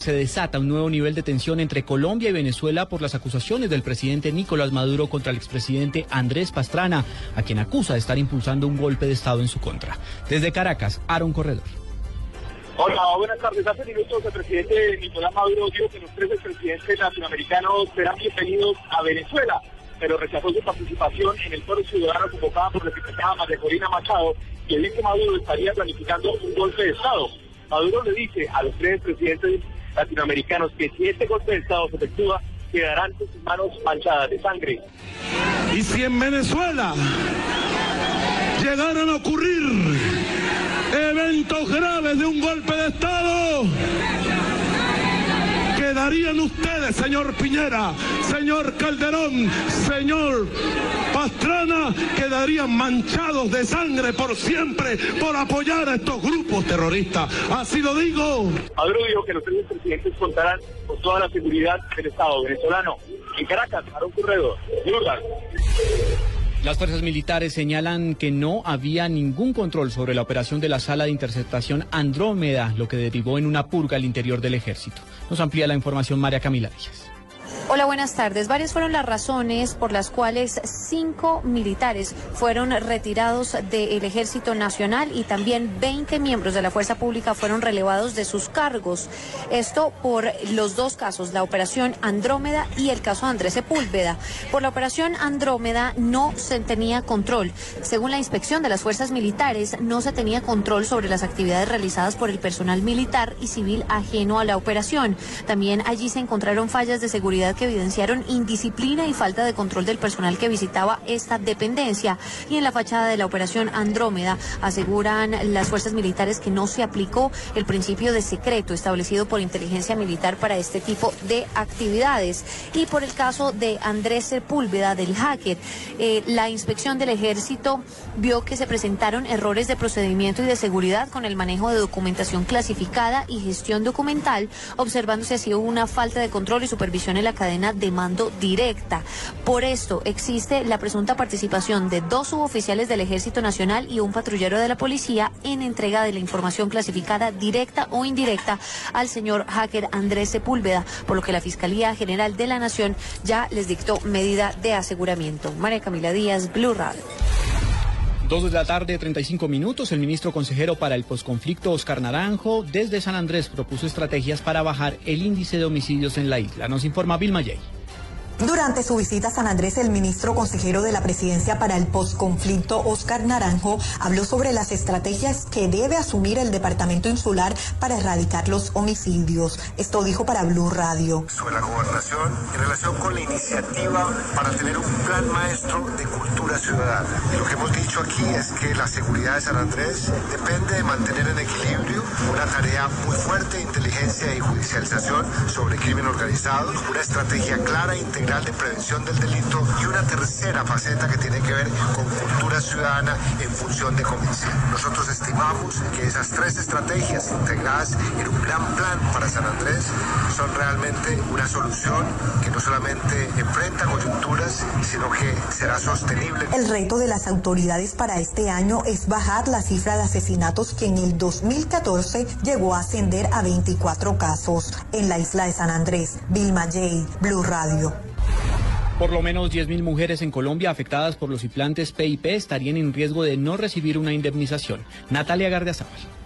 Se desata un nuevo nivel de tensión entre Colombia y Venezuela por las acusaciones del presidente Nicolás Maduro contra el expresidente Andrés Pastrana, a quien acusa de estar impulsando un golpe de Estado en su contra. Desde Caracas, Aaron Corredor. Hola, buenas tardes. Hace minutos el presidente Nicolás Maduro dijo que los tres presidentes latinoamericanos serán bienvenidos a Venezuela, pero rechazó su participación en el foro ciudadano convocado por la secretaria María Corina Machado, que dice que Maduro estaría planificando un golpe de Estado. Maduro le dice a los tres presidentes latinoamericanos que si este golpe de Estado se efectúa, quedarán sus manos manchadas de sangre. Y si en Venezuela llegaran a ocurrir eventos graves de un golpe de Estado, quedarían ustedes, señor Piñera, señor Calderón, señor Pastrana, quedarían manchados de sangre por siempre por apoyar a estos grupos terroristas. Así lo digo. Maduro dijo que los tres presidentes contarán con toda la seguridad del Estado venezolano. En Caracas, un Corredor. Las fuerzas militares señalan que no había ningún control sobre la operación de la sala de interceptación Andrómeda, lo que derivó en una purga al interior del ejército. Nos amplía la información María Camila Díaz. Hola, buenas tardes. Varias fueron las razones por las cuales cinco militares fueron retirados del Ejército Nacional y también 20 miembros de la Fuerza Pública fueron relevados de sus cargos. Esto por los dos casos, la operación Andrómeda y el caso Andrés Sepúlveda. Por la operación Andrómeda no se tenía control. Según la inspección de las fuerzas militares, no se tenía control sobre las actividades realizadas por el personal militar y civil ajeno a la operación. También allí se encontraron fallas de seguridad que evidenciaron indisciplina y falta de control del personal que visitaba esta dependencia. Y en la fachada de la operación Andrómeda aseguran las fuerzas militares que no se aplicó el principio de secreto establecido por inteligencia militar para este tipo de actividades. Y por el caso de Andrés Sepúlveda, del hacker, eh, la inspección del ejército vio que se presentaron errores de procedimiento y de seguridad con el manejo de documentación clasificada y gestión documental, observándose así una falta de control y supervisión en la cadena de mando directa. Por esto existe la presunta participación de dos suboficiales del Ejército Nacional y un patrullero de la policía en entrega de la información clasificada directa o indirecta al señor hacker Andrés Sepúlveda, por lo que la Fiscalía General de la Nación ya les dictó medida de aseguramiento. María Camila Díaz, Blue Radio. Dos de la tarde, 35 minutos. El ministro consejero para el posconflicto, Oscar Naranjo, desde San Andrés propuso estrategias para bajar el índice de homicidios en la isla. Nos informa Vilma Yey. Durante su visita a San Andrés, el ministro consejero de la presidencia para el posconflicto, Oscar Naranjo, habló sobre las estrategias que debe asumir el departamento insular para erradicar los homicidios. Esto dijo para Blue Radio. Sobre la gobernación, iniciativa para tener un plan maestro de cultura ciudadana. Y lo que hemos dicho aquí es que la seguridad de San Andrés depende de mantener en equilibrio una tarea muy fuerte de inteligencia y judicialización sobre crimen organizado, una estrategia clara e integral de prevención del delito y una tercera faceta que tiene que ver con cultura ciudadana en función de convención. Nosotros estimamos que esas tres estrategias integradas en un gran plan para San Andrés son realmente una solución que no solamente enfrenta coyunturas, sino que será sostenible. El reto de las autoridades para este año es bajar la cifra de asesinatos que en el 2014 llegó a ascender a 24 casos. En la isla de San Andrés, Vilma J, Blue Radio. Por lo menos 10.000 mujeres en Colombia afectadas por los implantes PIP estarían en riesgo de no recibir una indemnización. Natalia Gardiazabal.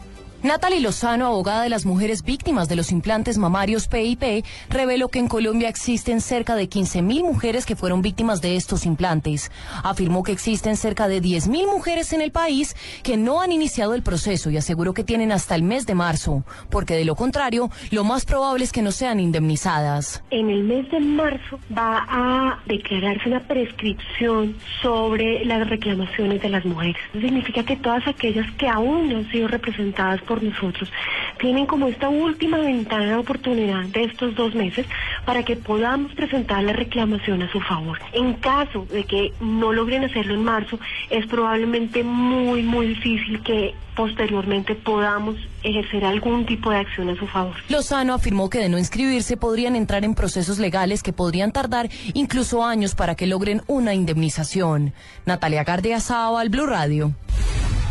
Natalie Lozano, abogada de las mujeres víctimas de los implantes mamarios PIP, reveló que en Colombia existen cerca de 15.000 mujeres que fueron víctimas de estos implantes. Afirmó que existen cerca de 10.000 mujeres en el país que no han iniciado el proceso y aseguró que tienen hasta el mes de marzo, porque de lo contrario, lo más probable es que no sean indemnizadas. En el mes de marzo va a declararse una prescripción sobre las reclamaciones de las mujeres. significa que todas aquellas que aún no han sido representadas por nosotros, tienen como esta última ventana de oportunidad de estos dos meses para que podamos presentar la reclamación a su favor. En caso de que no logren hacerlo en marzo, es probablemente muy, muy difícil que posteriormente podamos ejercer algún tipo de acción a su favor. Lozano afirmó que de no inscribirse podrían entrar en procesos legales que podrían tardar incluso años para que logren una indemnización. Natalia Gardia al Blue Radio.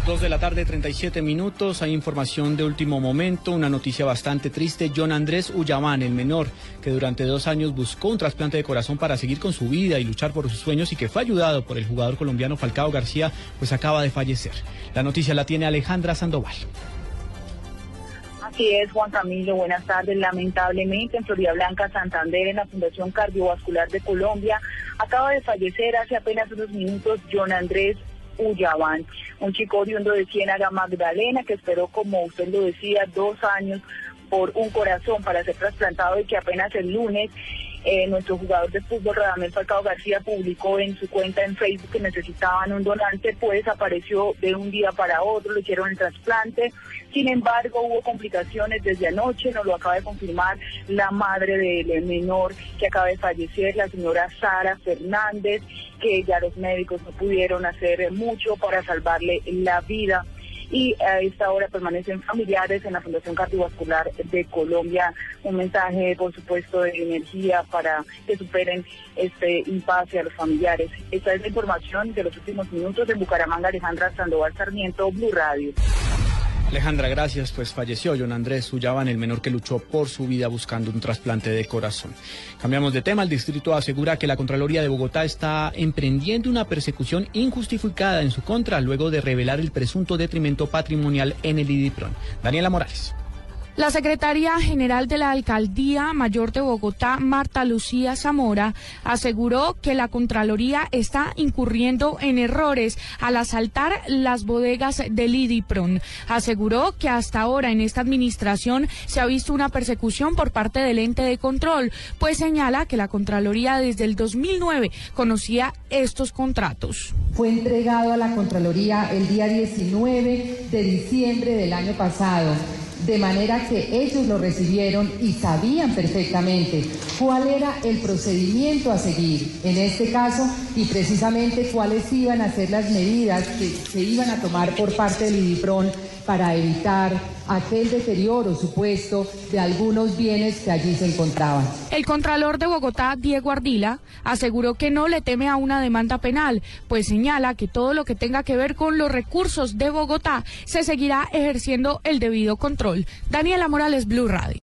Dos de la tarde, 37 minutos. Hay información de último momento, una noticia bastante triste. John Andrés Ullamán, el menor, que durante dos años buscó un trasplante de corazón para seguir con su vida y luchar por sus sueños y que fue ayudado por el jugador colombiano Falcao García, pues acaba de fallecer. La noticia la tiene Alejandra Sandoval. Así es, Juan Camilo, buenas tardes. Lamentablemente, en Florida Blanca, Santander, en la Fundación Cardiovascular de Colombia, acaba de fallecer hace apenas unos minutos John Andrés Ullabán, un chico oriundo de Ciénaga Magdalena que esperó, como usted lo decía, dos años por un corazón para ser trasplantado y que apenas el lunes eh, nuestro jugador de fútbol, Radamel Falcao García, publicó en su cuenta en Facebook que necesitaban un donante, pues apareció de un día para otro, le hicieron el trasplante. Sin embargo, hubo complicaciones desde anoche, nos lo acaba de confirmar la madre del menor que acaba de fallecer, la señora Sara Fernández, que ya los médicos no pudieron hacer mucho para salvarle la vida y a esta hora permanecen familiares en la Fundación Cardiovascular de Colombia. Un mensaje, por supuesto, de energía para que superen este impasse a los familiares. Esta es la información de los últimos minutos de Bucaramanga, Alejandra Sandoval Sarmiento, Blue Radio. Alejandra, gracias. Pues falleció John Andrés Ullaban, el menor que luchó por su vida buscando un trasplante de corazón. Cambiamos de tema. El distrito asegura que la Contraloría de Bogotá está emprendiendo una persecución injustificada en su contra luego de revelar el presunto detrimento patrimonial en el IDIPRON. Daniela Morales. La secretaria general de la Alcaldía Mayor de Bogotá, Marta Lucía Zamora, aseguró que la Contraloría está incurriendo en errores al asaltar las bodegas del IDIPRON. Aseguró que hasta ahora en esta administración se ha visto una persecución por parte del ente de control, pues señala que la Contraloría desde el 2009 conocía estos contratos. Fue entregado a la Contraloría el día 19 de diciembre del año pasado de manera que ellos lo recibieron y sabían perfectamente cuál era el procedimiento a seguir en este caso y precisamente cuáles iban a ser las medidas que se iban a tomar por parte del IDIPRON para evitar aquel deterioro supuesto de algunos bienes que allí se encontraban. El Contralor de Bogotá, Diego Ardila, aseguró que no le teme a una demanda penal, pues señala que todo lo que tenga que ver con los recursos de Bogotá se seguirá ejerciendo el debido control. Daniela Morales, Blue Radio.